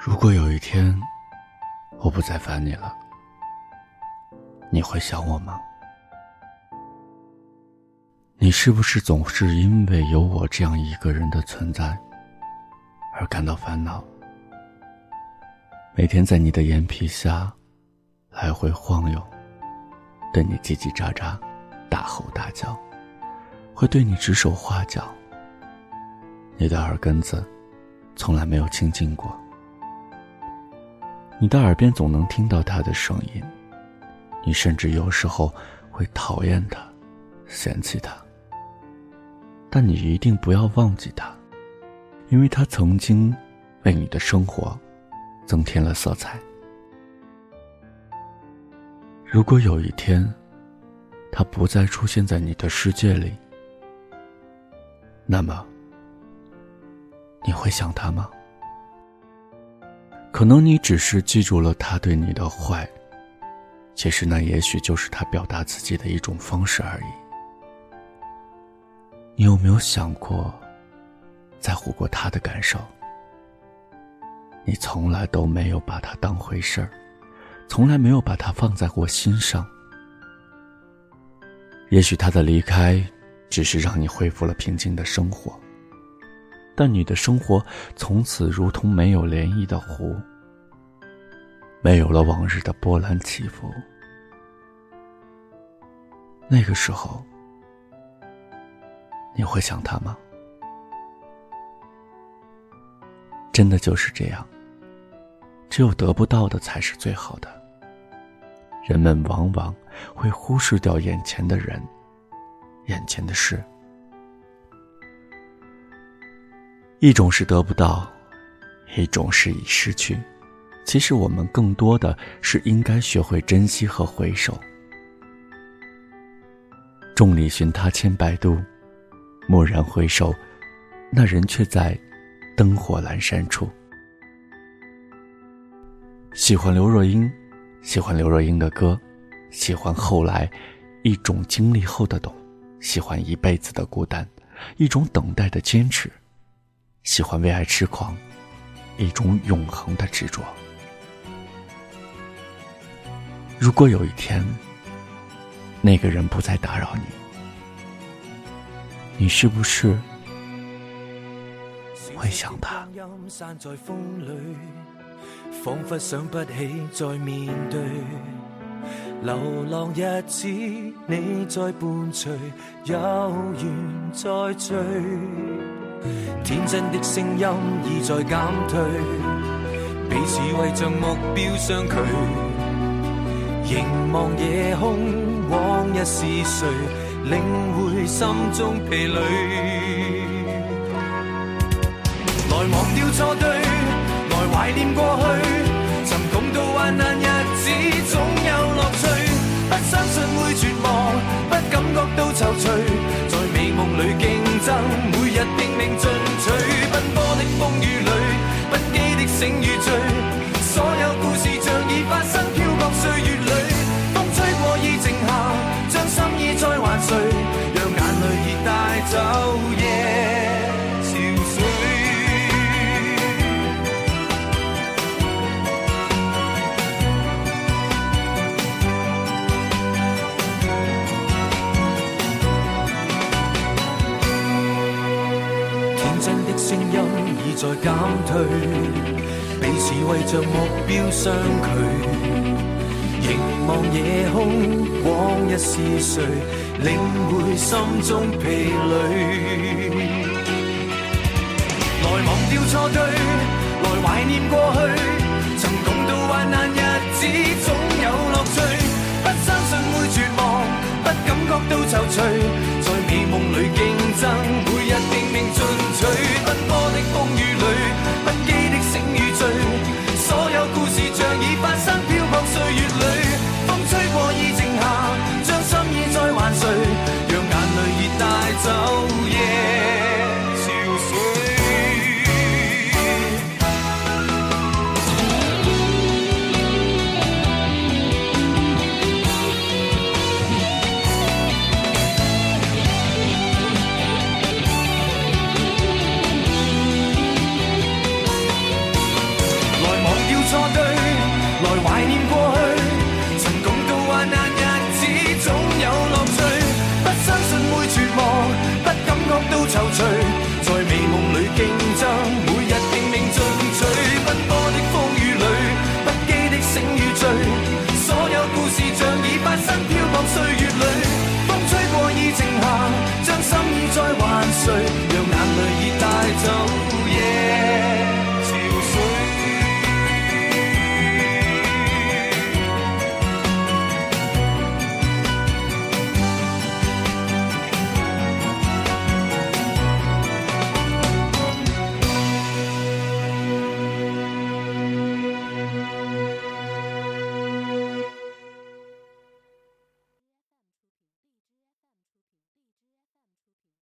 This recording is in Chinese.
如果有一天我不再烦你了，你会想我吗？你是不是总是因为有我这样一个人的存在而感到烦恼？每天在你的眼皮下来回晃悠，对你叽叽喳喳、大吼大叫，会对你指手画脚。你的耳根子从来没有清净过。你的耳边总能听到他的声音，你甚至有时候会讨厌他，嫌弃他。但你一定不要忘记他，因为他曾经为你的生活增添了色彩。如果有一天，他不再出现在你的世界里，那么你会想他吗？可能你只是记住了他对你的坏，其实那也许就是他表达自己的一种方式而已。你有没有想过，在乎过他的感受？你从来都没有把他当回事儿，从来没有把他放在过心上。也许他的离开，只是让你恢复了平静的生活。但你的生活从此如同没有涟漪的湖，没有了往日的波澜起伏。那个时候，你会想他吗？真的就是这样，只有得不到的才是最好的。人们往往会忽视掉眼前的人，眼前的事。一种是得不到，一种是已失去。其实我们更多的是应该学会珍惜和回首。众里寻他千百度，蓦然回首，那人却在灯火阑珊处。喜欢刘若英，喜欢刘若英的歌，喜欢后来一种经历后的懂，喜欢一辈子的孤单，一种等待的坚持。喜欢为爱痴狂，一种永恒的执着。如果有一天，那个人不再打扰你，你是不是会想他？仿佛想不起再面对流浪日子，你在伴随，有缘再聚。天真的声音已在减退，彼此为着目标相距。凝望夜空，往日是谁领会心中疲累？来忘掉错对，来怀念过去。曾共度患难日子，总有乐趣。不相信会绝望，不感觉到踌躇，在减退，彼此为着目标相距。凝望夜空，往日是谁领会心中疲累？来忘掉错对，来怀念过去。sake